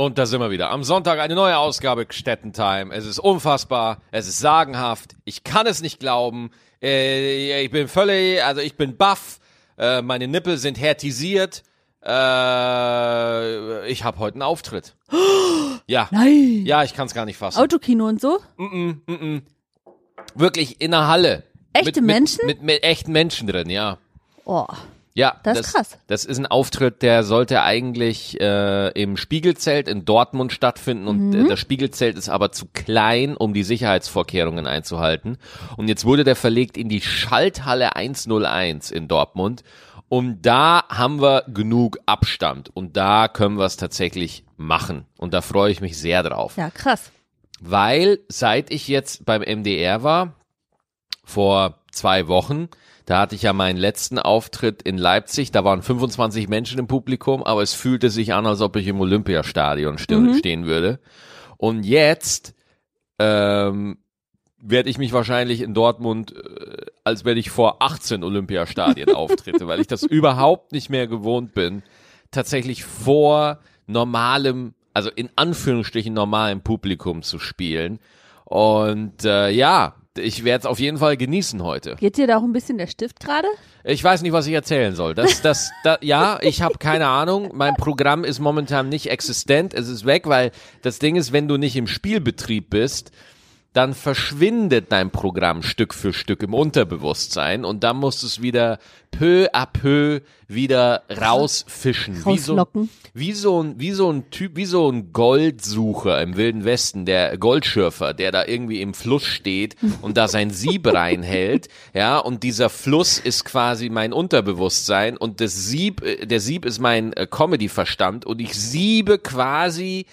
Und da sind wir wieder. Am Sonntag eine neue Ausgabe Städtentime. Es ist unfassbar, es ist sagenhaft. Ich kann es nicht glauben. Äh, ich bin völlig, also ich bin baff. Äh, meine Nippel sind härtisiert. Äh, ich habe heute einen Auftritt. Ja. Nein. Ja, ich kann es gar nicht fassen. Autokino und so? Wirklich in der Halle. Echte mit, Menschen? Mit, mit, mit echten Menschen drin, ja. Oh. Ja, Das ist krass. Das ist ein Auftritt, der sollte eigentlich äh, im Spiegelzelt in Dortmund stattfinden und Mhm. das Spiegelzelt ist aber zu klein, um die Sicherheitsvorkehrungen einzuhalten. Und jetzt wurde der verlegt in die Schalthalle 101 in Dortmund. Und da haben wir genug Abstand und da können wir es tatsächlich machen. Und da freue ich mich sehr drauf Ja, krass. weil seit ich jetzt beim MDR war, vor zwei Wochen, da hatte ich ja meinen letzten Auftritt in Leipzig, da waren 25 Menschen im Publikum, aber es fühlte sich an, als ob ich im Olympiastadion ste stehen würde. Und jetzt ähm, werde ich mich wahrscheinlich in Dortmund, äh, als wenn ich vor 18 Olympiastadien auftrete, weil ich das überhaupt nicht mehr gewohnt bin, tatsächlich vor normalem, also in Anführungsstrichen normalem Publikum zu spielen. Und äh, ja, ich werde es auf jeden Fall genießen heute. Geht dir da auch ein bisschen der Stift gerade? Ich weiß nicht, was ich erzählen soll. Das, das, da, ja, ich habe keine Ahnung. Mein Programm ist momentan nicht existent. Es ist weg, weil das Ding ist, wenn du nicht im Spielbetrieb bist, dann verschwindet dein Programm Stück für Stück im Unterbewusstsein und dann musst du es wieder peu à peu wieder rausfischen. Wie so, wie so ein, wie so ein Typ, wie so ein Goldsucher im Wilden Westen, der Goldschürfer, der da irgendwie im Fluss steht und da sein Sieb reinhält, ja, und dieser Fluss ist quasi mein Unterbewusstsein und das Sieb, äh, der Sieb ist mein äh, Comedy-Verstand und ich siebe quasi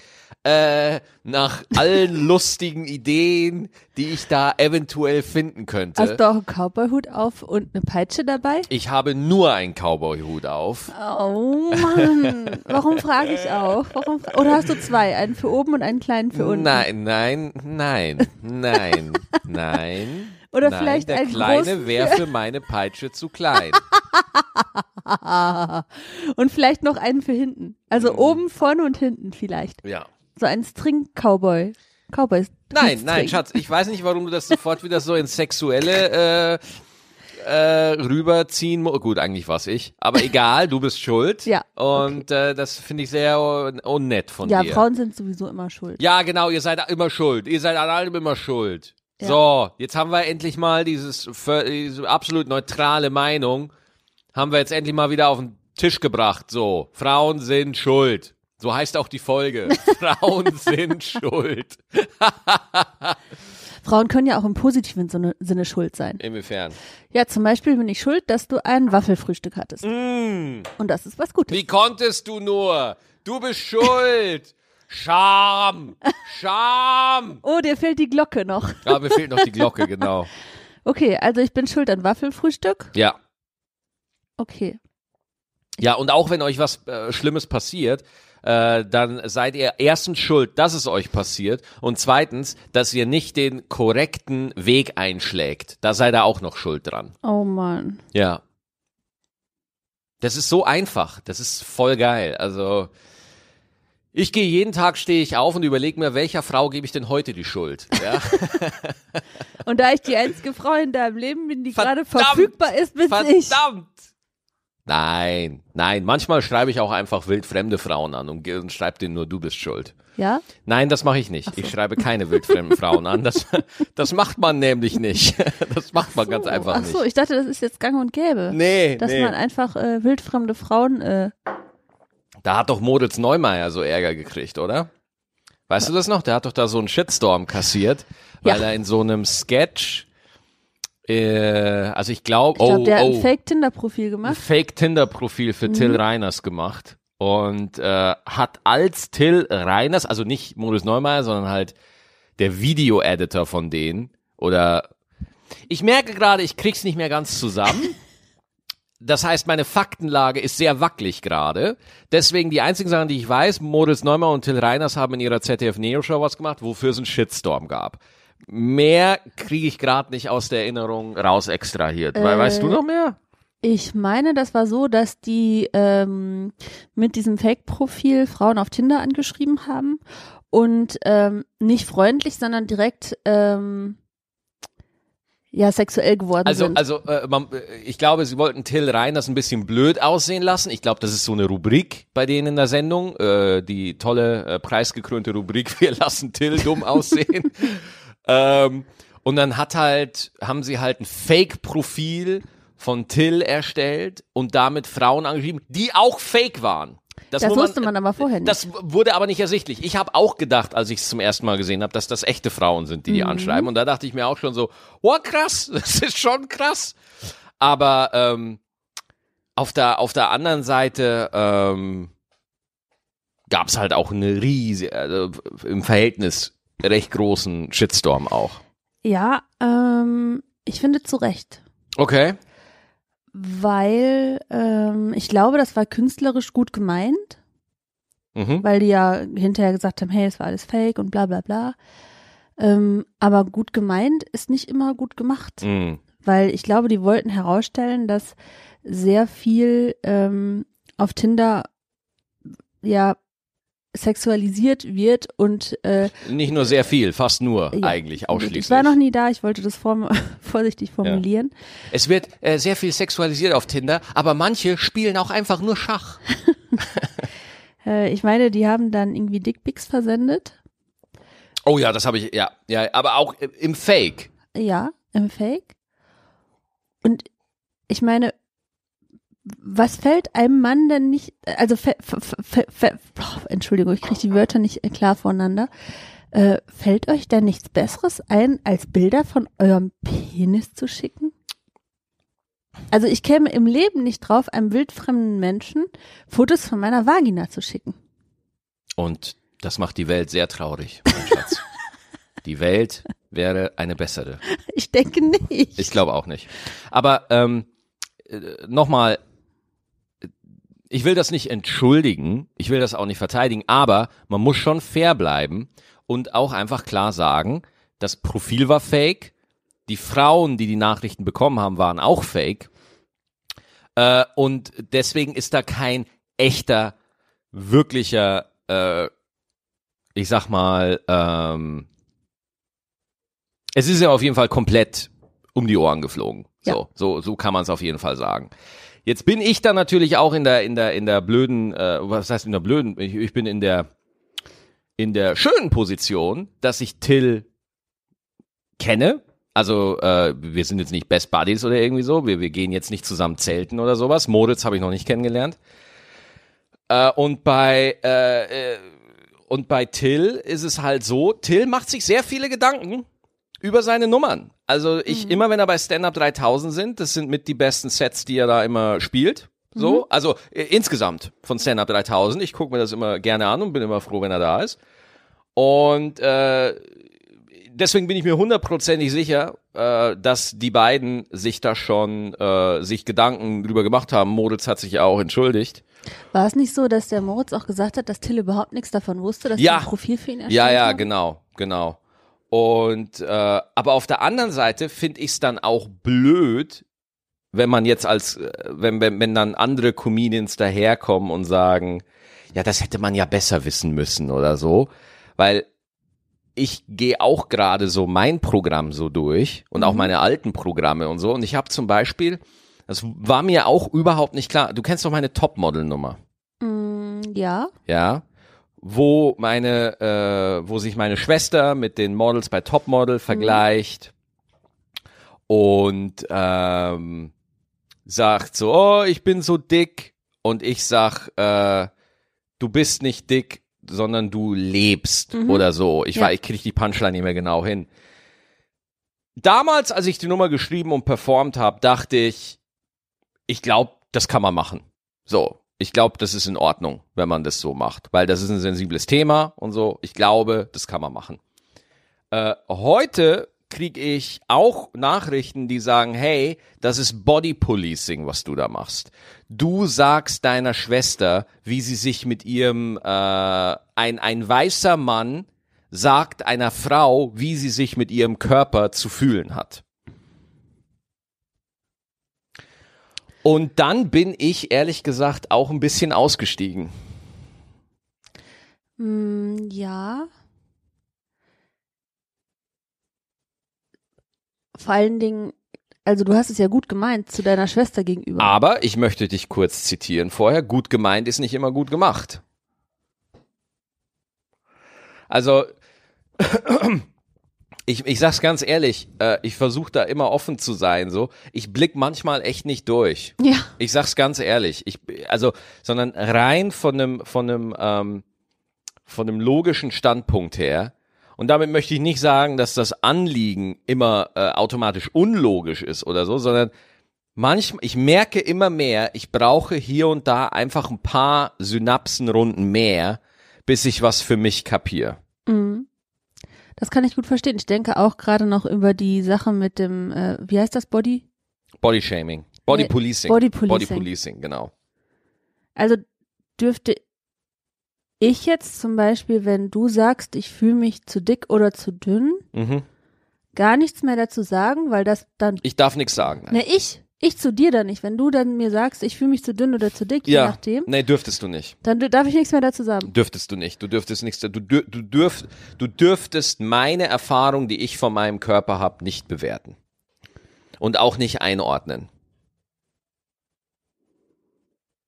äh, nach allen lustigen Ideen, die ich da eventuell finden könnte. Hast du auch einen Cowboyhut auf und eine Peitsche dabei? ich habe nur einen Cowboy-Hut auf. Oh Mann. Warum frage ich auch? Warum fra Oder hast du zwei? Einen für oben und einen kleinen für unten? Nein, nein, nein, nein, nein. Oder nein, vielleicht der einen Kleine wäre für meine Peitsche zu klein. Und vielleicht noch einen für hinten. Also Mhm. oben, vorne und hinten vielleicht. Ja. So ein String-Cowboy. Cowboy. Nein, nein, Schatz, ich weiß nicht, warum du das sofort wieder so ins Sexuelle äh, äh, rüberziehen musst. Gut, eigentlich war's ich. Aber egal, du bist schuld. Ja, Und äh, das finde ich sehr un unnett von Ja, dir. Frauen sind sowieso immer schuld. Ja, genau, ihr seid immer schuld. Ihr seid an allem immer schuld. Ja. So, jetzt haben wir endlich mal dieses, diese absolut neutrale Meinung, haben wir jetzt endlich mal wieder auf den Tisch gebracht. So, Frauen sind schuld. So heißt auch die Folge. Frauen sind schuld. Frauen können ja auch im positiven Sinne, schuld sein. Inwiefern? Ja, zum Beispiel bin ich schuld, dass du ein Waffelfrühstück hattest. Mm, Und das ist was Gutes. wie konntest du nur? Du bist schuld. Scham. Scham. Oh, dir fehlt die Glocke noch. Ja, mir fehlt noch die Glocke, genau. Okay, also ich bin schuld an Waffelfrühstück. Ja. Okay. Ja, und auch wenn euch was äh, Schlimmes passiert, äh, dann seid ihr erstens schuld, dass es euch passiert und zweitens, dass ihr nicht den korrekten Weg einschlägt. Da seid ihr auch noch schuld dran. Oh Mann. Ja. Das ist so einfach. Das ist voll geil. Also ich gehe jeden Tag stehe ich auf und überlege mir, welcher Frau gebe ich denn heute die Schuld? Ja? Und da ich die einzige Frau in deinem Leben bin, die gerade verfügbar ist, bin ich. Verdammt! Nein, nein. Manchmal schreibe ich auch einfach wildfremde Frauen an und, und schreibe denen nur, du bist schuld. Ja? Nein, das mache ich nicht. Ich schreibe keine wildfremden Frauen an. Das, das macht man nämlich nicht. Das macht man ganz einfach Ach so, nicht. ich dachte, das ist jetzt gang und gäbe. Nee, Dass nee. man einfach äh, wildfremde Frauen äh, Da hat doch Moritz Neumeier so Ärger gekriegt, oder? Weißt du das noch? Der hat doch da so einen Shitstorm kassiert, weil Ja. er in so einem Sketch, äh, also ich glaube, Ich glaube, oh, der hat oh, ein Fake-Tinder-Profil ein gemacht. Fake-Tinder-Profil für Till Reiners gemacht und äh, hat als Till Reiners, also nicht Moritz Neumeier, sondern halt der Video-Editor von denen oder ich merke gerade, ich krieg's nicht mehr ganz zusammen. Das heißt, meine Faktenlage ist sehr wackelig gerade. Deswegen die einzigen Sachen, die ich weiß, Moritz Neumann und Till Reiners haben in ihrer ZDF Neo Show was gemacht, wofür es einen Shitstorm gab. Mehr kriege ich gerade nicht aus der Erinnerung raus extrahiert. Äh, weißt du noch mehr? Ich meine, das war so, dass die ähm, mit diesem Fake-Profil Frauen auf Tinder angeschrieben haben und ähm, nicht freundlich, sondern direkt ähm, ja sexuell geworden Also, sind. also äh, man, äh, ich glaube, sie wollten Till Reiners ein bisschen blöd aussehen lassen. Ich glaube, das ist so eine Rubrik bei denen in der Sendung. Äh, die tolle, äh, preisgekrönte Rubrik, wir lassen Till dumm aussehen. ähm, und dann hat halt, haben sie halt ein Fake-Profil von Till erstellt und damit Frauen angeschrieben, die auch fake waren. das muss wusste man aber vorher nicht. Das wurde aber nicht ersichtlich. Ich habe auch gedacht, als ich es zum ersten Mal gesehen habe, dass das echte Frauen sind, die die Mhm. anschreiben. Und da dachte ich mir auch schon so, oh krass, das ist schon krass. Aber ähm, auf der auf der anderen Seite ähm, gab es halt auch eine riesige, also im Verhältnis recht großen Shitstorm auch. ja, ähm, ich finde zu Recht. Okay. Weil ähm, ich glaube, das war künstlerisch gut gemeint, Mhm. weil die ja hinterher gesagt haben, hey, es war alles fake und bla bla bla. Ähm, aber gut gemeint ist nicht immer gut gemacht. Mhm. weil ich glaube, die wollten herausstellen, dass sehr viel ähm, auf Tinder ja sexualisiert wird und äh, Nicht nur sehr viel, fast nur ja, eigentlich ausschließlich. Ich war noch nie da, ich wollte das form vorsichtig formulieren. Es wird äh, sehr viel sexualisiert auf Tinder, aber manche spielen auch einfach nur Schach. Äh, ich meine, die haben dann irgendwie Dickpics versendet. Oh ja, das habe ich, ja, ja, aber auch im Fake. Ja, im Fake. Und ich meine, was fällt einem Mann denn nicht, also, oh, Entschuldigung, ich kriege die Wörter nicht äh, klar voneinander. Äh, fällt euch da nichts Besseres ein, als Bilder von eurem Penis zu schicken? Also ich käme im Leben nicht drauf, einem wildfremden Menschen Fotos von meiner Vagina zu schicken. Und das macht die Welt sehr traurig, mein Schatz. Die Welt wäre eine bessere. Ich denke nicht. Ich glaube auch nicht. Aber ähm, äh, nochmal, ich will das nicht entschuldigen, ich will das auch nicht verteidigen, aber man muss schon fair bleiben und auch einfach klar sagen, das Profil war fake, die Frauen, die die Nachrichten bekommen haben, waren auch fake. Äh, und deswegen ist da kein echter, wirklicher, äh, ich sag mal, ähm, es ist ja auf jeden Fall komplett um die Ohren geflogen. So, Ja. so, so kann man es auf jeden Fall sagen. Jetzt bin ich dann natürlich auch in der, in der, in der blöden, äh, was heißt in der blöden? Ich, ich bin in der, in der schönen Position, dass ich Till kenne. Also äh, wir sind jetzt nicht Best Buddies oder irgendwie so. Wir, wir gehen jetzt nicht zusammen zelten oder sowas. Moritz habe ich noch nicht kennengelernt. Äh, und bei äh, äh, und bei Till ist es halt so, Till macht sich sehr viele Gedanken über seine Nummern. Also ich, immer wenn er bei Stand Up 3000 sind, das sind mit die besten Sets, die er da immer spielt. So, also äh, insgesamt von Stand Up 3000. Ich gucke mir das immer gerne an und bin immer froh, wenn er da ist. Und äh, deswegen bin ich mir hundertprozentig sicher, äh, dass die beiden sich da schon äh, sich Gedanken drüber gemacht haben. Moritz hat sich ja auch entschuldigt. War es nicht so, dass der Moritz auch gesagt hat, dass Till überhaupt nichts davon wusste, dass Ja. ein Profil für ihn erstellt Ja, ja, haben? genau, genau. Und äh, aber auf der anderen Seite finde ich es dann auch blöd, wenn man jetzt als äh, wenn wenn wenn dann andere Comedians daherkommen und sagen, ja, das hätte man ja besser wissen müssen oder so, weil ich gehe auch gerade so mein Programm so durch und auch meine alten Programme und so und ich habe zum Beispiel, das war mir auch überhaupt nicht klar. Du kennst doch meine Topmodel-Nummer. Mm, ja. ja, wo meine, äh, wo sich meine Schwester mit den Models bei Topmodel vergleicht und ähm, sagt so, oh, ich bin so dick und ich sag, äh, du bist nicht dick, sondern du lebst oder so. Ich Ja. war, ich krieg die Punchline nicht mehr genau hin. Damals, als ich die Nummer geschrieben und performt habe, dachte ich, ich glaube, das kann man machen. So, ich glaube, das ist in Ordnung, wenn man das so macht, weil das ist ein sensibles Thema und so. Ich glaube, das kann man machen. Äh, heute kriege ich auch Nachrichten, die sagen, hey, das ist Body Policing, was du da machst. Du sagst deiner Schwester, wie sie sich mit ihrem, äh, ein, ein weißer Mann sagt einer Frau, wie sie sich mit ihrem Körper zu fühlen hat. Und dann bin ich ehrlich gesagt auch ein bisschen ausgestiegen. Mm, ja. Vor allen Dingen, also du hast es ja gut gemeint zu deiner Schwester gegenüber. Aber ich möchte dich kurz zitieren vorher. Gut gemeint ist nicht immer gut gemacht. Also, ich, ich sag's ganz ehrlich, äh, ich versuche da immer offen zu sein, so. Ich blick manchmal echt nicht durch. Ja. Ich sag's ganz ehrlich. Ich, also, sondern rein von einem, von einem, ähm, von einem logischen Standpunkt her. Und damit möchte ich nicht sagen, dass das Anliegen immer äh, automatisch unlogisch ist oder so, sondern manchmal, ich merke immer mehr, ich brauche hier und da einfach ein paar Synapsenrunden mehr, bis ich was für mich kapiere. Mhm. Das kann ich gut verstehen. Ich denke auch gerade noch über die Sache mit dem, äh, wie heißt das, Body? Body Shaming. Body Nee, Policing. Body Policing. Body Policing, genau. Also dürfte ich jetzt zum Beispiel, wenn du sagst, ich fühle mich zu dick oder zu dünn, Mhm. gar nichts mehr dazu sagen, weil das dann, Ich darf nichts sagen. Nein. ne, ich, ich zu dir dann nicht. Wenn du dann mir sagst, ich fühle mich zu dünn oder zu dick, je ja, nachdem, nee, dürftest du nicht. dann darf ich nichts mehr dazu sagen. Dürftest du nicht. Du dürftest nichts. Du, dür, du, dürft, du dürftest meine Erfahrung, die ich von meinem Körper habe, nicht bewerten. Und auch nicht einordnen.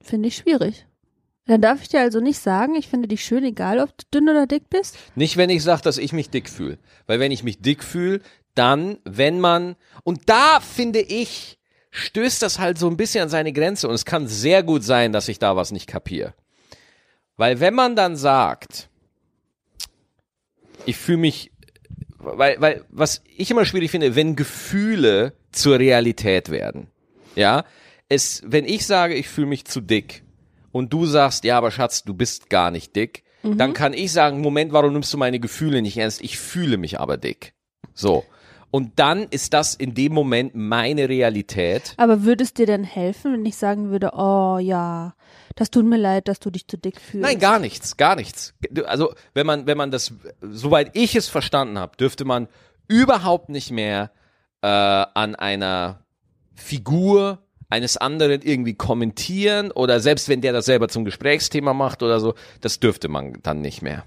Finde ich schwierig. Dann darf ich dir also nicht sagen, ich finde dich schön, egal ob du dünn oder dick bist. Nicht, wenn ich sage, dass ich mich dick fühle. Weil wenn ich mich dick fühle, dann, wenn man, und da finde ich, stößt das halt so ein bisschen an seine Grenze und es kann sehr gut sein, dass ich da was nicht kapiere. Weil wenn man dann sagt, ich fühle mich, weil, weil, was ich immer schwierig finde, wenn Gefühle zur Realität werden, ja, es, wenn ich sage, ich fühle mich zu dick und du sagst, ja, aber Schatz, du bist gar nicht dick, dann kann ich sagen, Moment, warum nimmst du meine Gefühle nicht ernst? Ich fühle mich aber dick. So. Und dann ist das in dem Moment meine Realität. Aber würde es dir denn helfen, wenn ich sagen würde, oh ja, das tut mir leid, dass du dich zu dick fühlst? Nein, gar nichts, gar nichts. Also, wenn man, wenn man das, soweit ich es verstanden habe, dürfte man überhaupt nicht mehr äh, an einer Figur eines anderen irgendwie kommentieren oder selbst wenn der das selber zum Gesprächsthema macht oder so, das dürfte man dann nicht mehr.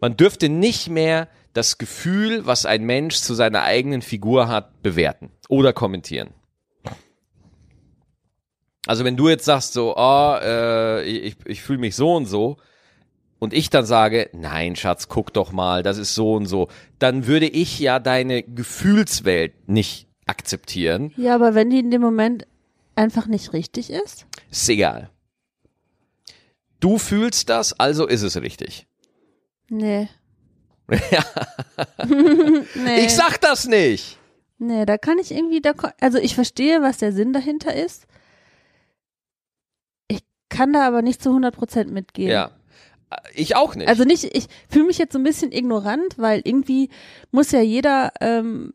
Man dürfte nicht mehr das Gefühl, was ein Mensch zu seiner eigenen Figur hat, bewerten oder kommentieren. Also wenn du jetzt sagst so, oh, äh, ich, ich fühle mich so und so und ich dann sage, nein, Schatz, guck doch mal, das ist so und so, dann würde ich ja deine Gefühlswelt nicht akzeptieren. Ja, aber wenn die in dem Moment einfach nicht richtig ist? Ist egal. Du fühlst das, also ist es richtig. Nee. Ja. nee. Ich sag das nicht. Nee, da kann ich irgendwie, da, also ich verstehe, was der Sinn dahinter ist. Ich kann da aber nicht zu 100% mitgehen. Ja. Ich auch nicht. Also nicht, ich fühle mich jetzt so ein bisschen ignorant, weil irgendwie muss ja jeder, ähm,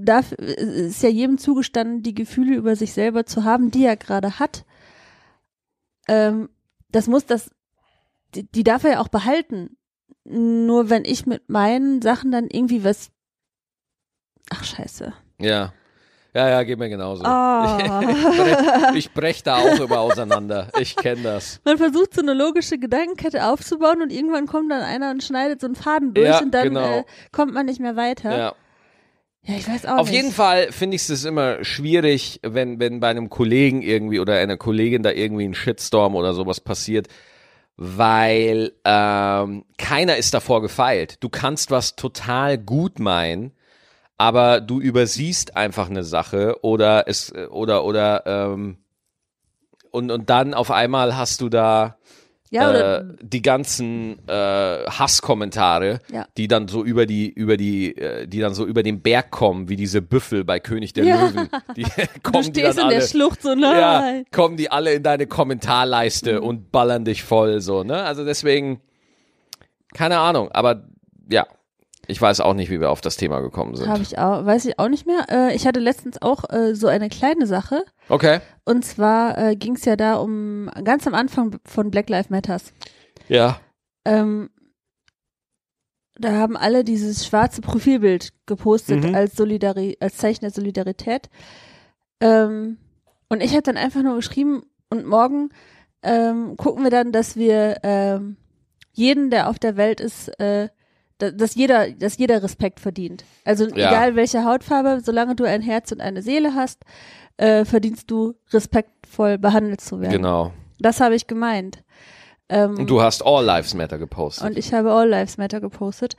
darf, ist ja jedem zugestanden, die Gefühle über sich selber zu haben, die er gerade hat. Ähm, das muss das, die, die darf er ja auch behalten. Nur wenn ich mit meinen Sachen dann irgendwie was, ach scheiße. ja. Ja, ja, geht mir genauso. Ah. Ich brech, ich brech da auch immer auseinander. Ich kenne das. Man versucht so eine logische Gedankenkette aufzubauen und irgendwann kommt dann einer und schneidet so einen Faden durch Ja, und dann genau. äh, kommt man nicht mehr weiter. Ja. Ja, ich weiß auch Auf nicht. jeden Fall finde ich es immer schwierig, wenn, wenn bei einem Kollegen irgendwie oder einer Kollegin da irgendwie ein Shitstorm oder sowas passiert, weil ähm, keiner ist davor gefeilt. Du kannst was total gut meinen, aber du übersiehst einfach eine Sache oder es oder oder ähm, und und dann auf einmal hast du da Ja, äh, die ganzen äh, Hasskommentare, Ja. die dann so über die über die äh, die dann so über den Berg kommen, wie diese Büffel bei König der Ja. Löwen, die du kommen die stehst dann in der alle Schlucht so ja, nein. kommen die alle in deine Kommentarleiste Mhm. und ballern dich voll so, ne? Also deswegen keine Ahnung, aber ja, ich weiß auch nicht, wie wir auf das Thema gekommen sind. Habe ich auch, weiß ich auch nicht mehr. Äh, ich hatte letztens auch äh, so eine kleine Sache. Okay. Und zwar äh, ging es ja da um ganz am Anfang von Black Lives Matters. Ja. Ähm, da haben alle dieses schwarze Profilbild gepostet Mhm. als Solidari als Zeichen der Solidarität. Ähm, Und ich habe dann einfach nur geschrieben, und morgen ähm, gucken wir dann, dass wir ähm, jeden, der auf der Welt ist, äh, dass jeder, dass jeder Respekt verdient. Also Ja. egal welche Hautfarbe, solange du ein Herz und eine Seele hast, äh, verdienst du respektvoll behandelt zu werden. Genau. Das habe ich gemeint. Ähm, Und du hast All Lives Matter gepostet. und ich habe All Lives Matter gepostet.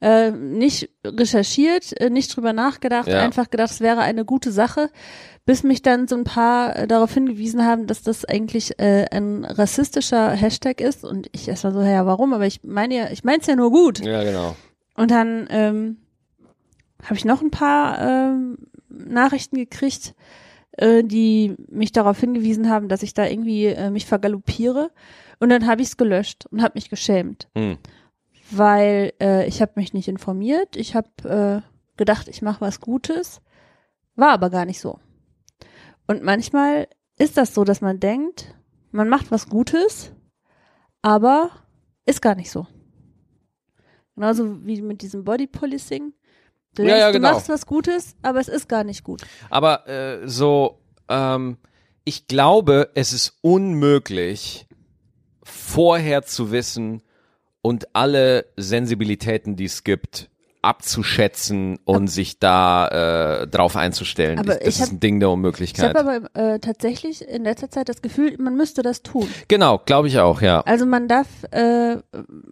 Äh, nicht recherchiert, äh, nicht drüber nachgedacht, Ja. einfach gedacht, es wäre eine gute Sache, bis mich dann so ein paar äh, darauf hingewiesen haben, dass das eigentlich äh, ein rassistischer Hashtag ist. Und ich erst mal so, ja, warum? Aber ich meine ja, ich meine es ja nur gut. ja, genau. Und dann ähm, habe ich noch ein paar ähm, Nachrichten gekriegt, äh, die mich darauf hingewiesen haben, dass ich da irgendwie äh, mich vergaloppiere. Und dann habe ich es gelöscht und habe mich geschämt, Hm. weil äh, ich habe mich nicht informiert. Ich habe äh, gedacht, ich mache was Gutes, war aber gar nicht so. Und manchmal ist das so, dass man denkt, man macht was Gutes, aber ist gar nicht so. Genauso wie mit diesem Body Policing. Du Ja, denkst, ja, du genau. machst was Gutes, aber es ist gar nicht gut. Aber äh, so, ähm, ich glaube, es ist unmöglich, vorher zu wissen und alle Sensibilitäten, die es gibt, abzuschätzen und sich da äh, drauf einzustellen. Aber das ich ist hab- ein Ding der Ich Unmöglichkeit. habe aber äh, tatsächlich in letzter Zeit das Gefühl, man müsste das tun. genau, glaube ich auch, ja. Also man darf, äh,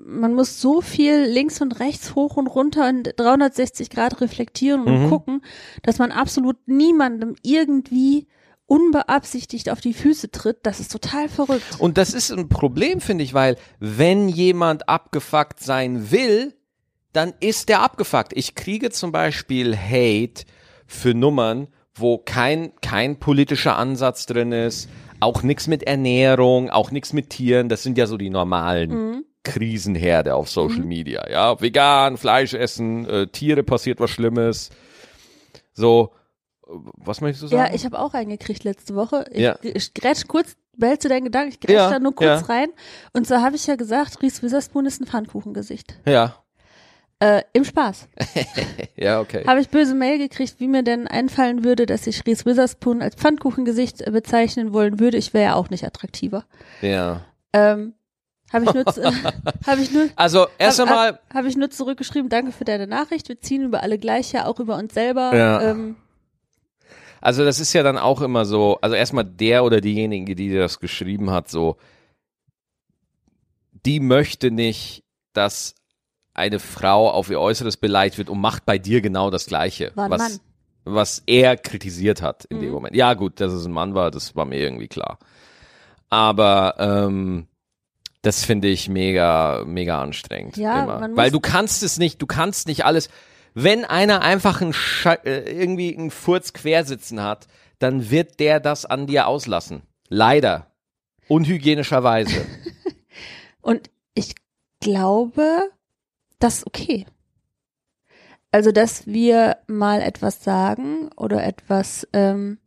man muss so viel links und rechts, hoch und runter und 360 Grad reflektieren und Mhm. gucken, dass man absolut niemandem irgendwie unbeabsichtigt auf die Füße tritt. Das ist total verrückt. Und das ist ein Problem, finde ich, weil wenn jemand abgefuckt sein will, dann ist der abgefuckt. Ich kriege zum Beispiel Hate für Nummern, wo kein, kein politischer Ansatz drin ist, auch nichts mit Ernährung, auch nichts mit Tieren. Das sind ja so die normalen Mhm. Krisenherde auf Social Media. Ja, vegan, Fleisch essen, äh, Tiere passiert was Schlimmes. So, was möchtest du sagen? Ja, ich habe auch einen gekriegt letzte Woche. Ich, Ja. ich grätsch kurz, behältst du deinen Gedanken, ich grätsch Ja, da nur kurz ja. rein. Und so habe ich ja gesagt, Reese Witherspoon ist ein Pfannkuchengesicht. ja, Äh, Im Spaß. ja, okay. Habe ich böse Mail gekriegt, wie mir denn einfallen würde, dass ich Reese Witherspoon als Pfannkuchengesicht äh, bezeichnen wollen würde. Ich wäre ja auch nicht attraktiver. Ja. Ähm, habe ich nur, habe ich nur, Also erst hab, einmal, hab, hab ich nur zurückgeschrieben, danke für deine Nachricht. Wir ziehen über alle gleich ja, auch über uns selber. Ja. Ähm, Also das ist ja dann auch immer so, also erstmal der oder diejenige, die dir das geschrieben hat, so, die möchte nicht, dass eine Frau auf ihr Äußeres beleidigt wird und macht bei dir genau das Gleiche, War ein was, Mann. was er kritisiert hat in dem Mhm. Moment. Ja gut, dass es ein Mann war, das war mir irgendwie klar. Aber ähm, das finde ich mega, mega anstrengend. Ja, Weil du kannst es nicht, du kannst nicht alles. Wenn einer einfach einen Sche äh, irgendwie einen Furz quersitzen hat, dann wird der das an dir auslassen. Leider. Unhygienischerweise. Und ich glaube, das ist okay. Also, dass wir mal etwas sagen oder etwas, ähm,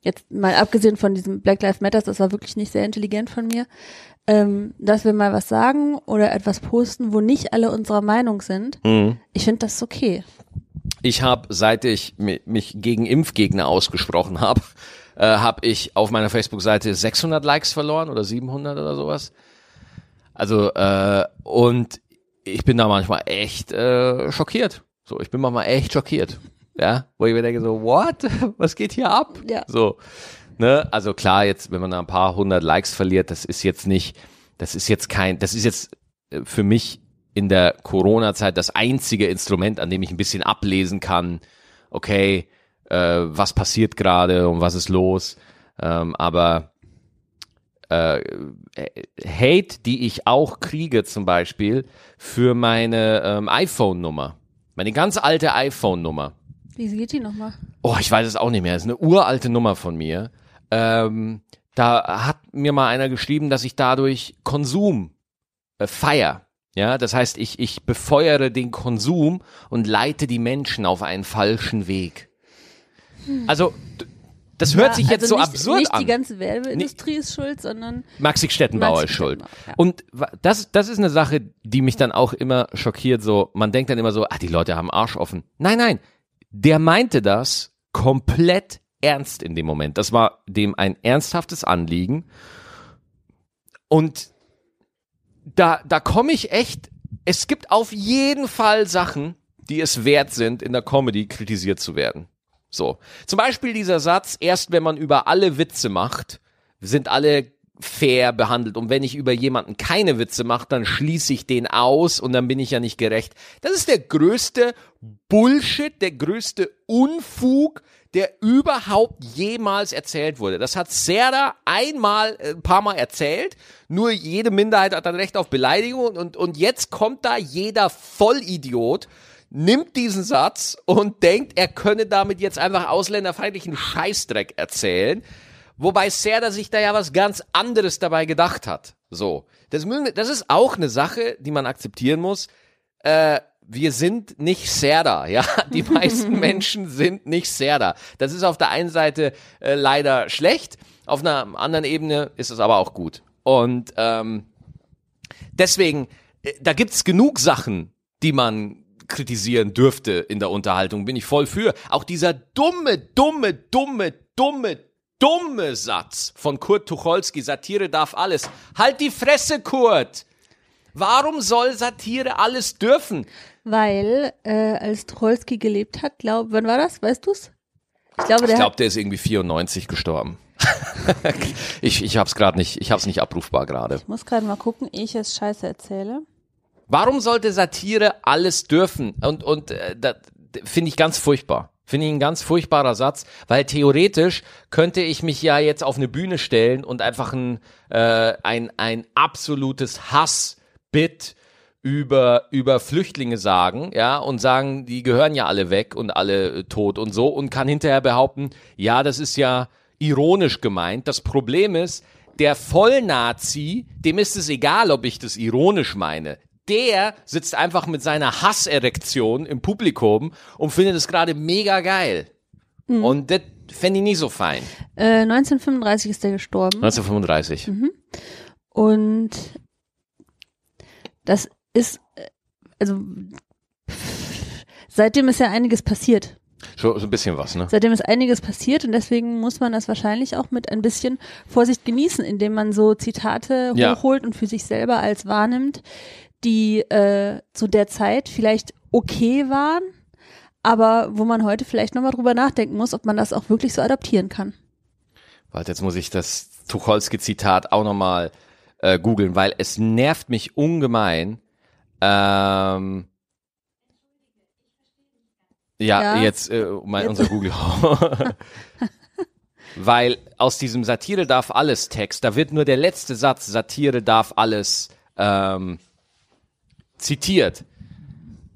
jetzt mal abgesehen von diesem Black Lives Matters, das war wirklich nicht sehr intelligent von mir, ähm, dass wir mal was sagen oder etwas posten, wo nicht alle unserer Meinung sind. Mhm. Ich finde das okay. Ich habe, seit ich mi- mich gegen Impfgegner ausgesprochen habe, äh, habe ich auf meiner Facebook-Seite 600 Likes verloren oder 700 oder sowas. Also äh, und ich bin da manchmal echt äh, schockiert. So, ich bin manchmal echt schockiert. Ja, wo ich mir denke so, what? Was geht hier ab? Ja. So, ne? Also klar, jetzt, wenn man da ein paar hundert Likes verliert, das ist jetzt nicht, das ist jetzt kein, das ist jetzt äh, für mich in der Corona-Zeit das einzige Instrument, an dem ich ein bisschen ablesen kann, okay, äh, was passiert gerade und was ist los. Ähm, aber äh, Hate, die ich auch kriege zum Beispiel für meine ähm, iPhone-Nummer, meine ganz alte iPhone-Nummer. Wie geht die nochmal? Oh, ich weiß es auch nicht mehr. Das ist eine uralte Nummer von mir. Ähm, da hat mir mal einer geschrieben, dass ich dadurch Konsum äh, feier. Ja, das heißt, ich, ich befeuere den Konsum und leite die Menschen auf einen falschen Weg. Also, d- das hört sich jetzt also so nicht, absurd nicht an. die ganze Werbeindustrie ist schuld, sondern Maxi Stettenbauer ist schuld. Ja. Und das, das ist eine Sache, die mich dann auch immer schockiert. So, man denkt dann immer so, ah, die Leute haben Arsch offen. Nein, nein, der meinte das komplett ernst in dem Moment. Das war dem ein ernsthaftes Anliegen. Und da, da komme ich echt, es gibt auf jeden Fall Sachen, die es wert sind, in der Comedy kritisiert zu werden. So. Zum Beispiel dieser Satz, erst wenn man über alle Witze macht, sind alle fair behandelt. Und wenn ich über jemanden keine Witze mache, dann schließe ich den aus und dann bin ich ja nicht gerecht. Das ist der größte Bullshit, der größte Unfug, der überhaupt jemals erzählt wurde. Das hat Serda einmal, äh, ein paar Mal erzählt. Nur jede Minderheit hat dann Recht auf Beleidigung und, und jetzt kommt da jeder Vollidiot nimmt diesen Satz und denkt, er könne damit jetzt einfach ausländerfeindlichen Scheißdreck erzählen. Wobei Serda sich da ja was ganz anderes dabei gedacht hat. So. Das, das ist auch eine Sache, die man akzeptieren muss. Äh, wir sind nicht Serda, ja. Die meisten Menschen sind nicht Serda. Das ist auf der einen Seite äh, leider schlecht, auf einer anderen Ebene ist es aber auch gut. Und ähm, deswegen, äh, da gibt's genug Sachen, die man kritisieren dürfte in der Unterhaltung. Bin ich voll für. Auch dieser dumme, dumme, dumme, dumme, dumme Satz von Kurt Tucholsky, Satire darf alles. Halt die Fresse, Kurt! Warum soll Satire alles dürfen? Weil, äh, als Tucholsky gelebt hat, glaub, wann war das? Weißt du's? Ich glaube, der, ich glaub, der ist irgendwie 94 gestorben. ich ich hab's gerade nicht, ich hab's nicht abrufbar gerade. Ich muss gerade mal gucken, ich es scheiße erzähle. Warum sollte Satire alles dürfen? Und und äh, das finde ich ganz furchtbar. Finde ich ein ganz furchtbarer Satz, weil theoretisch könnte ich mich ja jetzt auf eine Bühne stellen und einfach ein, äh, ein, ein absolutes Hassbit über, über Flüchtlinge sagen, ja, und sagen, die gehören ja alle weg und alle äh, tot und so und kann hinterher behaupten, ja, das ist ja ironisch gemeint. Das Problem ist, der Vollnazi, dem ist es egal, ob ich das ironisch meine der sitzt einfach mit seiner Hasserektion im Publikum und findet es gerade mega geil. Mhm. Und das fände ich nicht so fein. Äh, 1935 ist er gestorben. 1935. Mhm. Und das ist, äh, also seitdem ist ja einiges passiert. So, so ein bisschen was, ne? Seitdem ist einiges passiert und deswegen muss man das wahrscheinlich auch mit ein bisschen Vorsicht genießen, indem man so Zitate ja. hochholt und für sich selber als wahrnimmt, die äh, zu der Zeit vielleicht okay waren, aber wo man heute vielleicht nochmal drüber nachdenken muss, ob man das auch wirklich so adaptieren kann. Warte, jetzt muss ich das Tucholsky-Zitat auch nochmal äh, googeln, weil es nervt mich ungemein. Ähm, ja, ja, jetzt äh, mein, jetzt. unser Google. weil aus diesem Satire darf alles Text, da wird nur der letzte Satz Satire darf alles ähm, zitiert.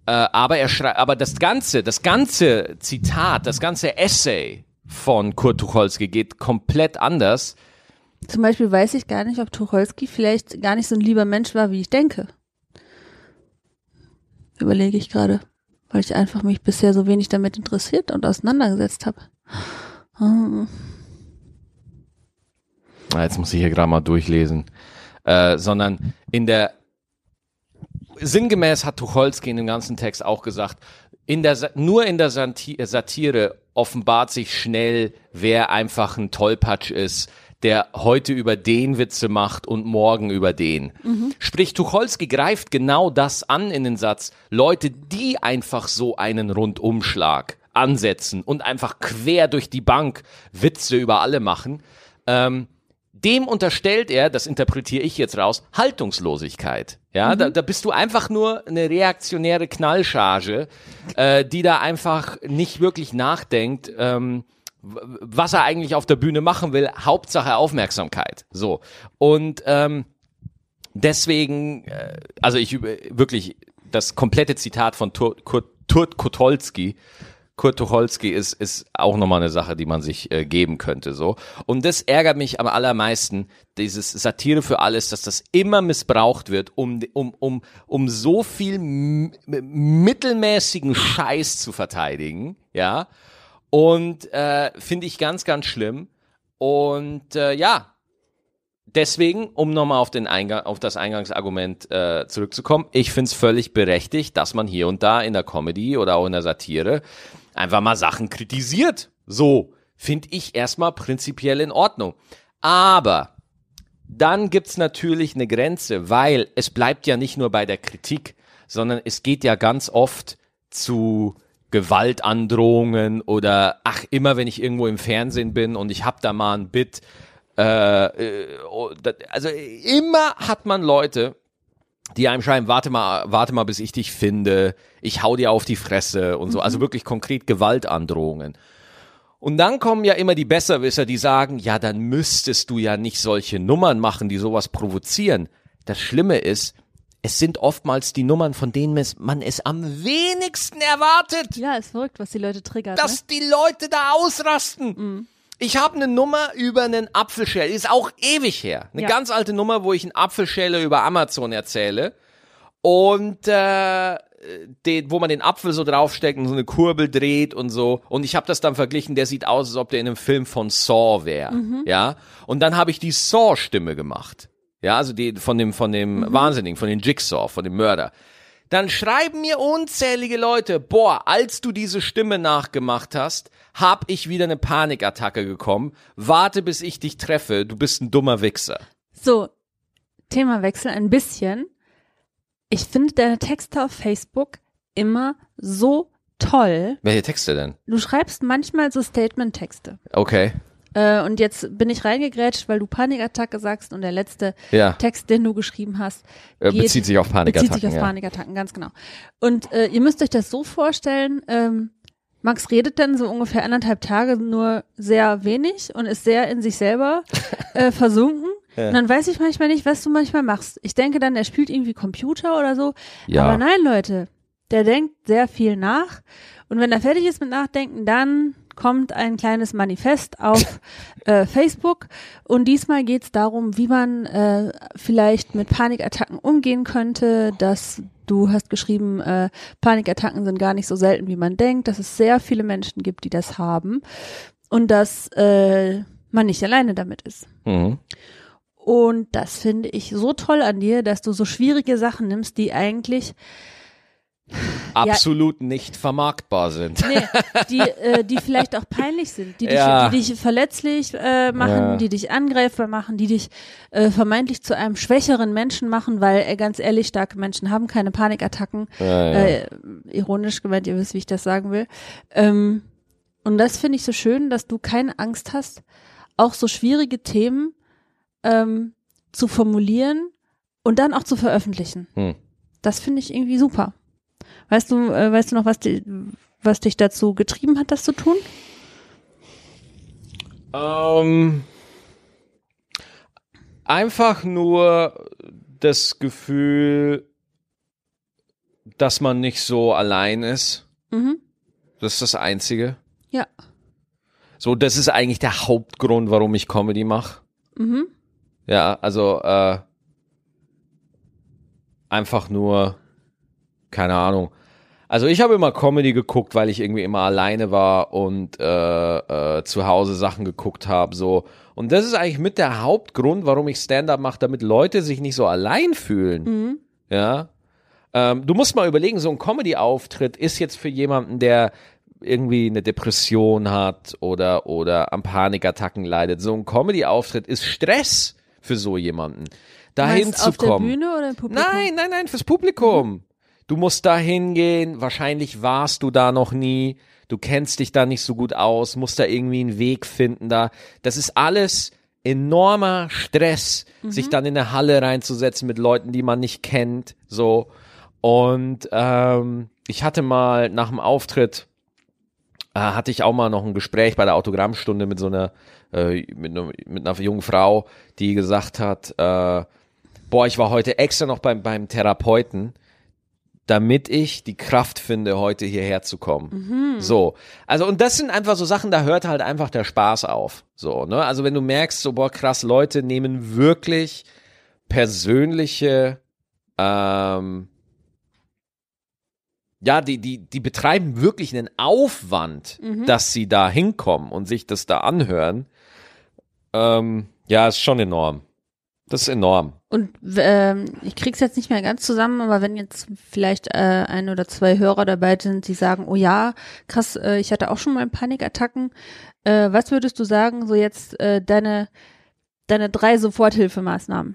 Äh, aber er schreibt, aber das ganze, das ganze Zitat, das ganze Essay von Kurt Tucholsky geht komplett anders. Zum Beispiel weiß ich gar nicht, ob Tucholsky vielleicht gar nicht so ein lieber Mensch war, wie ich denke. Überlege ich gerade, weil ich einfach mich bisher so wenig damit interessiert und auseinandergesetzt habe. Hm. Jetzt muss ich hier gerade mal durchlesen. Äh, sondern in der sinngemäß hat Tucholsky in dem ganzen Text auch gesagt, in der, nur in der Satire offenbart sich schnell, wer einfach ein Tollpatsch ist, der heute über den Witze macht und morgen über den. Mhm. Sprich, Tucholsky greift genau das an in den Satz. Leute, die einfach so einen Rundumschlag ansetzen und einfach quer durch die Bank Witze über alle machen, ähm, dem unterstellt er, das interpretiere ich jetzt raus, Haltungslosigkeit. Ja, mhm. da, da bist du einfach nur eine reaktionäre Knallcharge, äh, die da einfach nicht wirklich nachdenkt, ähm, was er eigentlich auf der Bühne machen will. Hauptsache Aufmerksamkeit. So. Und ähm, deswegen, äh, also ich wirklich das komplette Zitat von Kurt, Kurt Kotolski Kurt Tucholsky ist, ist auch nochmal eine Sache, die man sich äh, geben könnte, so. Und das ärgert mich am allermeisten, dieses Satire für alles, dass das immer missbraucht wird, um, um, um, um so viel mittelmäßigen Scheiß zu verteidigen, ja. Und äh, finde ich ganz, ganz schlimm. Und äh, ja, deswegen, um nochmal auf, auf das Eingangsargument äh, zurückzukommen, ich finde es völlig berechtigt, dass man hier und da in der Comedy oder auch in der Satire einfach mal Sachen kritisiert. So finde ich erstmal prinzipiell in Ordnung. Aber dann gibt's natürlich eine Grenze, weil es bleibt ja nicht nur bei der Kritik, sondern es geht ja ganz oft zu Gewaltandrohungen oder ach, immer wenn ich irgendwo im Fernsehen bin und ich hab da mal ein Bit, äh, äh, oh, also immer hat man Leute, die einem schreiben, warte mal, warte mal, bis ich dich finde, ich hau dir auf die Fresse und so, also wirklich konkret Gewaltandrohungen. Und dann kommen ja immer die Besserwisser, die sagen, ja, dann müsstest du ja nicht solche Nummern machen, die sowas provozieren. Das Schlimme ist, es sind oftmals die Nummern, von denen es- man es am wenigsten erwartet, Ja, ist verrückt, was die Leute triggert. dass die Leute da ausrasten. Mhm. Ich habe eine Nummer über einen Apfelschäler, die ist auch ewig her. Eine Ja. ganz alte Nummer, wo ich einen Apfelschäler über Amazon erzähle. Und äh, den, wo man den Apfel so draufsteckt und so eine Kurbel dreht und so. Und ich habe das dann verglichen, der sieht aus, als ob der in einem Film von Saw wäre. Mhm. Ja. Und dann habe ich die Saw-Stimme gemacht. Ja, also die von dem, von dem Mhm. Wahnsinnigen, von dem Jigsaw, von dem Mörder. Dann schreiben mir unzählige Leute, boah, als du diese Stimme nachgemacht hast, hab ich wieder eine Panikattacke gekommen. Warte, bis ich dich treffe. Du bist ein dummer Wichser. So, Themawechsel ein bisschen. Ich finde deine Texte auf Facebook immer so toll. Welche Texte denn? Du schreibst manchmal so Statement-Texte. Okay. Äh, und jetzt bin ich reingegrätscht, weil du Panikattacke sagst und der letzte Ja. Text, den du geschrieben hast, Äh, geht- bezieht sich auf Panikattacken. bezieht sich auf ja. Panikattacken, ganz genau. Und äh, ihr müsst euch das so vorstellen, ähm, Max redet dann so ungefähr anderthalb Tage nur sehr wenig und ist sehr in sich selber äh, versunken. Ja. Und dann weiß ich manchmal nicht, was du manchmal machst. Ich denke dann, er spielt irgendwie Computer oder so. Ja. Aber nein, Leute, der denkt sehr viel nach. Und wenn er fertig ist mit Nachdenken, dann kommt ein kleines Manifest auf äh, Facebook. Und diesmal geht es darum, wie man äh, vielleicht mit Panikattacken umgehen könnte. Dass du hast geschrieben, äh, Panikattacken sind gar nicht so selten, wie man denkt, dass es sehr viele Menschen gibt, die das haben. Und dass äh, man nicht alleine damit ist. Mhm. Und das finde ich so toll an dir, dass du so schwierige Sachen nimmst, die eigentlich, Absolut nicht vermarktbar sind. nee, die, äh, die vielleicht auch peinlich sind, die dich, Ja. die dich verletzlich äh, machen, Ja. die dich angreifbar machen, die dich äh, vermeintlich zu einem schwächeren Menschen machen, weil äh, ganz ehrlich, starke Menschen haben keine Panikattacken. Ja, ja. Äh, ironisch gemeint, ihr wisst, wie ich das sagen will. Ähm, und das finde ich so schön, dass du keine Angst hast, auch so schwierige Themen ähm, zu formulieren und dann auch zu veröffentlichen. Hm. Das finde ich irgendwie super. Weißt du, äh, weißt du noch, was, di was dich dazu getrieben hat, das zu tun? Ähm, einfach nur das Gefühl, dass man nicht so allein ist. Mhm. Das ist das Einzige. Ja. So, das ist eigentlich der Hauptgrund, warum ich Comedy mache. Mhm. Ja, also äh, einfach nur, keine Ahnung. Also ich habe immer Comedy geguckt, weil ich irgendwie immer alleine war und äh, äh, zu Hause Sachen geguckt habe. So. Und das ist eigentlich mit der Hauptgrund, warum ich Stand-up mache, damit Leute sich nicht so allein fühlen. Mhm. Ja. Ähm, du musst mal überlegen, so ein Comedy-Auftritt ist jetzt für jemanden, der irgendwie eine Depression hat oder, oder an Panikattacken leidet. So ein Comedy-Auftritt ist Stress für so jemanden. Dahin zu auf der kommen. Bühne oder im Publikum? Nein, nein, nein, fürs Publikum. Du musst da hingehen, wahrscheinlich warst du da noch nie, du kennst dich da nicht so gut aus, musst da irgendwie einen Weg finden da. Das ist alles enormer Stress, sich dann in eine Halle reinzusetzen mit Leuten, die man nicht kennt, so. Und ähm, ich hatte mal nach dem Auftritt äh, hatte ich auch mal noch ein Gespräch bei der Autogrammstunde mit so einer, äh, mit, einer mit einer jungen Frau, die gesagt hat, äh, boah, ich war heute extra noch beim, beim Therapeuten, damit ich die Kraft finde, heute hierher zu kommen. So. Also, und das sind einfach so Sachen, da hört halt einfach der Spaß auf. So, ne? Also, wenn du merkst, so, boah, krass, Leute nehmen wirklich persönliche, ähm, ja, die, die, die betreiben wirklich einen Aufwand, dass sie da hinkommen und sich das da anhören. Ähm, ja, ist schon enorm. Das ist enorm. Und ähm, ich krieg's jetzt nicht mehr ganz zusammen, aber wenn jetzt vielleicht äh, ein oder zwei Hörer dabei sind, die sagen, oh ja, krass, äh, ich hatte auch schon mal Panikattacken. Äh, was würdest du sagen, so jetzt äh, deine deine drei Soforthilfemaßnahmen?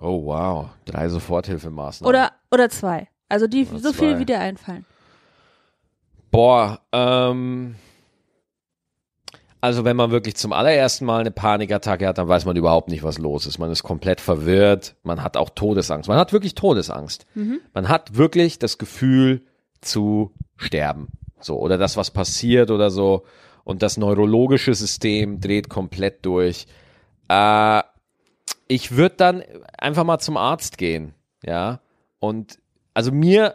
Oh wow, drei Soforthilfemaßnahmen. Oder oder zwei. Also die Oder so viel zwei. wie dir einfallen. Boah, ähm, also wenn man wirklich zum allerersten Mal eine Panikattacke hat, dann weiß man überhaupt nicht, was los ist. Man ist komplett verwirrt, man hat auch Todesangst. Man hat wirklich Todesangst. Man hat wirklich das Gefühl zu sterben. So, oder das, was passiert oder so. Und das neurologische System dreht komplett durch. Äh, ich würde dann einfach mal zum Arzt gehen, ja. Und also mir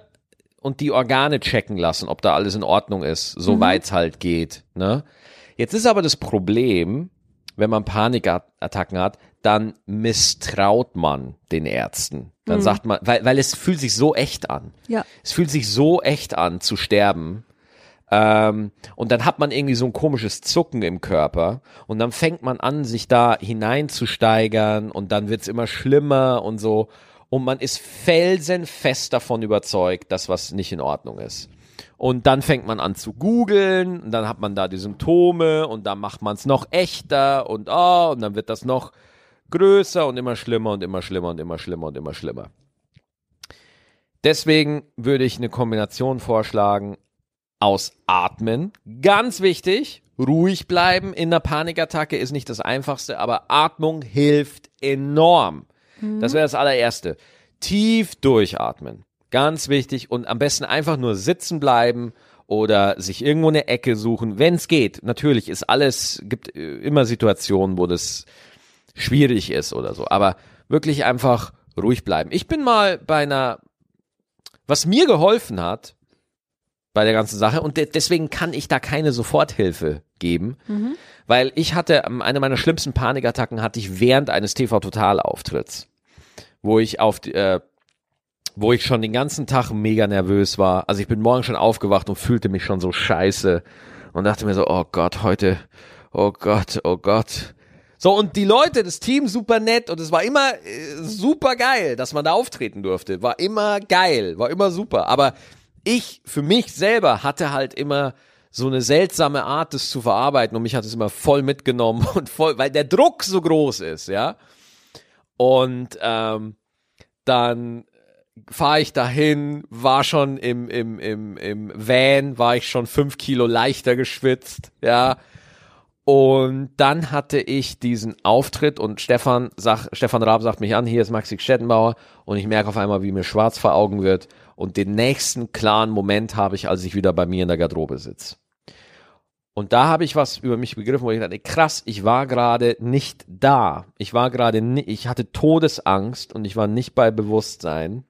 und die Organe checken lassen, ob da alles in Ordnung ist, soweit es halt geht. Ne? Jetzt ist aber das Problem, wenn man Panikattacken hat, dann misstraut man den Ärzten. Dann sagt man, weil, weil es fühlt sich so echt an. Ja. Es fühlt sich so echt an zu sterben. Ähm, und dann hat man irgendwie so ein komisches Zucken im Körper und dann fängt man an, sich da hineinzusteigern und dann wird's immer schlimmer und so. Und man ist felsenfest davon überzeugt, dass was nicht in Ordnung ist. Und dann fängt man an zu googeln, und dann hat man da die Symptome und dann macht man es noch echter und oh, und dann wird das noch größer und immer schlimmer und immer schlimmer und immer schlimmer und immer schlimmer. Deswegen würde ich eine Kombination vorschlagen aus Atmen. Ganz wichtig, ruhig bleiben in der Panikattacke ist nicht das Einfachste, aber Atmung hilft enorm. Das wäre das allererste. Tief durchatmen. Ganz wichtig und am besten einfach nur sitzen bleiben oder sich irgendwo eine Ecke suchen, wenn es geht. Natürlich ist alles, gibt äh, immer Situationen, wo das schwierig ist oder so, aber wirklich einfach ruhig bleiben. Ich bin mal bei einer, was mir geholfen hat, bei der ganzen Sache und de deswegen kann ich da keine Soforthilfe geben, weil ich hatte, ähm, eine meiner schlimmsten Panikattacken hatte ich während eines TV-Total-Auftritts, wo ich auf, die, äh, wo ich schon den ganzen Tag mega nervös war. Also ich bin morgen schon aufgewacht und fühlte mich schon so scheiße und dachte mir so, oh Gott, heute, oh Gott, oh Gott. So, und die Leute, das Team super nett und es war immer äh, super geil, dass man da auftreten durfte. War immer geil, war immer super. Aber ich für mich selber hatte halt immer so eine seltsame Art, das zu verarbeiten und mich hat es immer voll mitgenommen und voll, weil der Druck so groß ist, ja. Und ähm, dann fahre ich dahin, war schon im, im, im, im Van, war ich schon fünf Kilo leichter geschwitzt, ja. Und dann hatte ich diesen Auftritt und Stefan, sag, Stefan Raab sagt mich an, hier ist Maxi Stettenbauer und ich merke auf einmal, wie mir schwarz vor Augen wird und den nächsten klaren Moment habe ich, als ich wieder bei mir in der Garderobe sitze. Und da habe ich was über mich begriffen, wo ich dachte, krass, ich war gerade nicht da. Ich war gerade ich hatte Todesangst und ich war nicht bei Bewusstsein.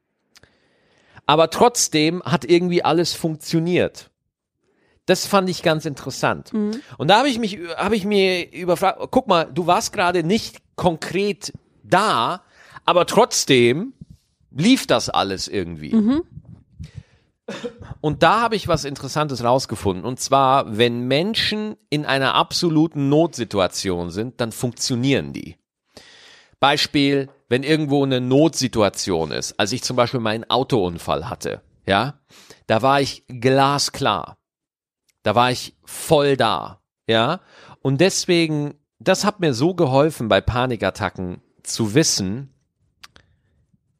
Aber trotzdem hat irgendwie alles funktioniert. Das fand ich ganz interessant. Und da habe ich mich, habe ich mir überfragt, guck mal, du warst gerade nicht konkret da, aber trotzdem lief das alles irgendwie. Und da habe ich was Interessantes rausgefunden. Und zwar, wenn Menschen in einer absoluten Notsituation sind, dann funktionieren die. Beispiel, wenn irgendwo eine Notsituation ist, als ich zum Beispiel meinen Autounfall hatte, ja, da war ich glasklar. Da war ich voll da, ja. Und deswegen, das hat mir so geholfen bei Panikattacken zu wissen,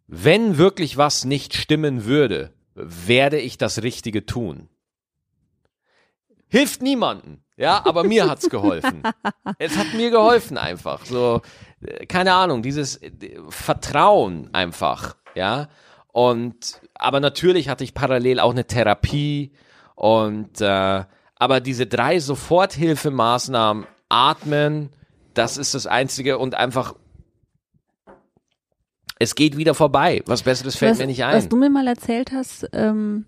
wenn wirklich was nicht stimmen würde, werde ich das Richtige tun. Hilft niemanden, ja, aber mir hat's geholfen. es hat mir geholfen einfach, so, äh, keine Ahnung, dieses äh, Vertrauen einfach, ja. Und, aber natürlich hatte ich parallel auch eine Therapie und, äh, aber diese drei Soforthilfemaßnahmen, atmen, das ist das Einzige und einfach es geht wieder vorbei. Was Besseres fällt was, mir nicht Was ein. du mir mal erzählt hast, ähm,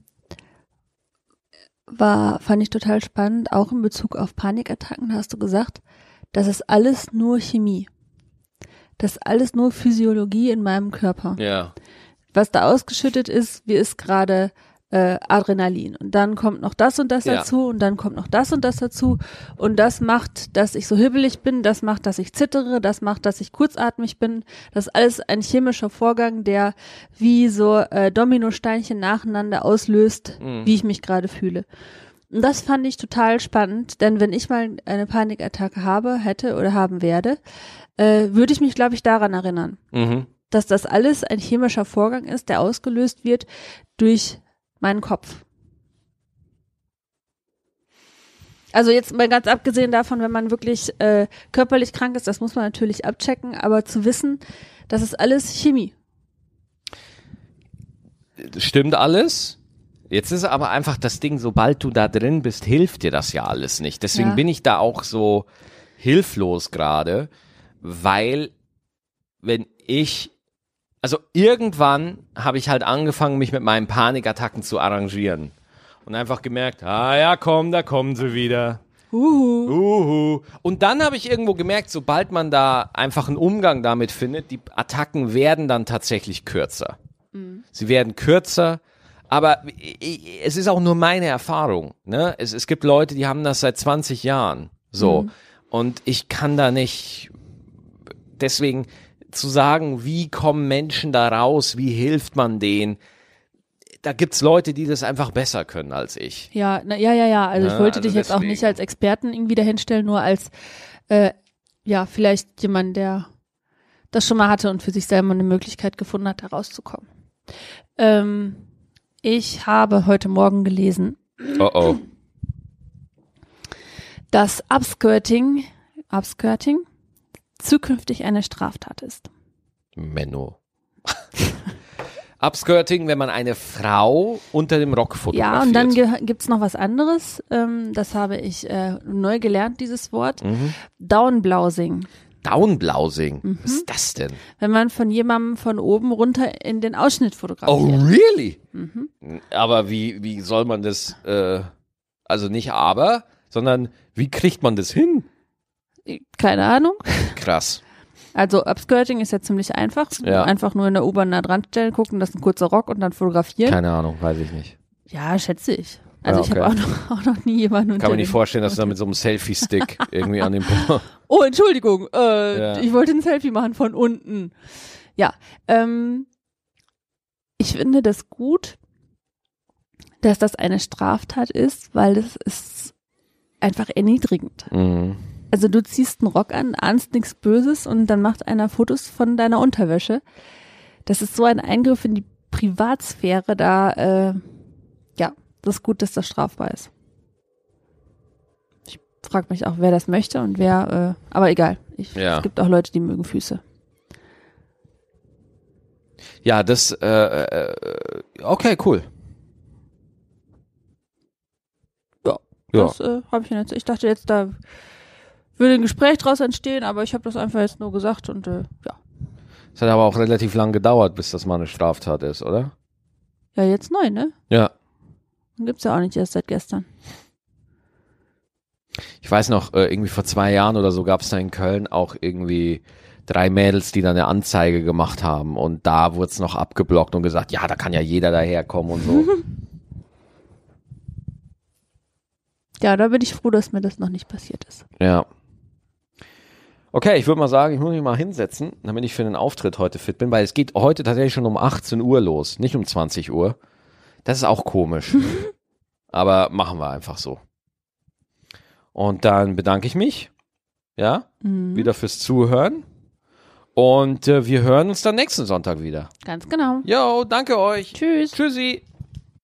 war, fand ich total spannend, auch in Bezug auf Panikattacken hast du gesagt, das ist alles nur Chemie. Das ist alles nur Physiologie in meinem Körper. Ja, Was da ausgeschüttet ist, wie ist gerade äh, Adrenalin. Und dann kommt noch das und das Ja. dazu und dann kommt noch das und das dazu. Und das macht, dass ich so hibbelig bin, das macht, dass ich zittere, das macht, dass ich kurzatmig bin. Das ist alles ein chemischer Vorgang, der wie so äh, Dominosteinchen nacheinander auslöst, Mhm. wie ich mich gerade fühle. Und das fand ich total spannend, denn wenn ich mal eine Panikattacke habe, hätte oder haben werde, äh, würde ich mich, glaube ich, daran erinnern Mhm. dass das alles ein chemischer Vorgang ist, der ausgelöst wird durch meinen Kopf. Also jetzt mal ganz abgesehen davon, wenn man wirklich äh, körperlich krank ist, das muss man natürlich abchecken, aber zu wissen, das ist alles Chemie. Stimmt alles. Jetzt ist aber einfach das Ding, sobald du da drin bist, hilft dir das ja alles nicht. Deswegen Ja. bin ich da auch so hilflos gerade, weil wenn ich, also irgendwann habe ich halt angefangen, mich mit meinen Panikattacken zu arrangieren. Und einfach gemerkt, ah ja, komm, da kommen sie wieder. Uhu. Uhu. Und dann habe ich irgendwo gemerkt, sobald man da einfach einen Umgang damit findet, die Attacken werden dann tatsächlich kürzer. Sie werden kürzer, aber es ist auch nur meine Erfahrung. Ne? Es, es gibt Leute, die haben das seit 20 Jahren. So. Und ich kann da nicht, deswegen zu sagen, wie kommen Menschen da raus, wie hilft man denen, da gibt's Leute, die das einfach besser können als ich. Ja, na, ja, ja, ja. Also ich wollte also dich jetzt auch deswegen. nicht als Experten irgendwie dahinstellen, nur als äh, ja, vielleicht jemand, der das schon mal hatte und für sich selber eine Möglichkeit gefunden hat, da rauszukommen. Ähm, ich habe heute Morgen gelesen, Oh oh. dass Upskirting, Upskirting zukünftig eine Straftat ist. Menno. Upskirting, wenn man eine Frau unter dem Rock fotografiert. Ja, und dann ge gibt's noch was anderes. Ähm, das habe ich äh, neu gelernt, dieses Wort. Mhm. Downblousing. Downblousing. Mhm. Was ist das denn? Wenn man von jemandem von oben runter in den Ausschnitt Oh, fotografiert. really? Mhm. Aber wie, wie soll man das, äh, also nicht aber, sondern wie kriegt man das hin? Keine Ahnung. Krass. Also Upskirting ist ja ziemlich einfach. Ja. Einfach nur in der U-Bahn nah dran stellen, gucken, das ist ein kurzer Rock und dann fotografieren. Keine Ahnung, weiß ich nicht. Ja, schätze ich. Also Ja, ich habe okay. auch noch, auch noch nie jemanden Kann man nicht vorstellen, dass du da mit so einem Selfie-Stick irgendwie an dem Bo Oh, Entschuldigung, äh, Ja. ich wollte ein Selfie machen von unten. Ja, ähm, ich finde das gut, dass das eine Straftat ist, weil das ist einfach erniedrigend. mhm. Also du ziehst einen Rock an, ahnst nichts Böses und dann macht einer Fotos von deiner Unterwäsche. Das ist so ein Eingriff in die Privatsphäre, da, äh, ja, das ist gut, dass das strafbar ist. Ich frage mich auch, wer das möchte und wer, äh, aber egal. Ich, Ja. Es gibt auch Leute, die mögen Füße. Ja, das, äh, äh, okay, cool. Ja. Ja. Das äh, habe ich jetzt. Ich dachte jetzt, da würde ein Gespräch draus entstehen, aber ich habe das einfach jetzt nur gesagt und äh, ja. Es hat aber auch relativ lang gedauert, bis das mal eine Straftat ist, oder? Ja, jetzt neu, ne? Ja. Gibt's ja auch nicht erst seit gestern. Ich weiß noch, äh, irgendwie vor zwei Jahren oder so gab es da in Köln auch irgendwie drei Mädels, die da eine Anzeige gemacht haben und da wurde es noch abgeblockt und gesagt, ja, da kann ja jeder daherkommen und so. Ja, da bin ich froh, dass mir das noch nicht passiert ist. ja. Okay, ich würde mal sagen, ich muss mich mal hinsetzen, damit ich für den Auftritt heute fit bin, weil es geht heute tatsächlich schon um 18 Uhr los, nicht um 20 Uhr. Das ist auch komisch. Aber machen wir einfach so. Und dann bedanke ich mich, ja, Mhm. wieder fürs Zuhören. Und äh, wir hören uns dann nächsten Sonntag wieder. Ganz genau. Jo, danke euch. Tschüss. Tschüssi.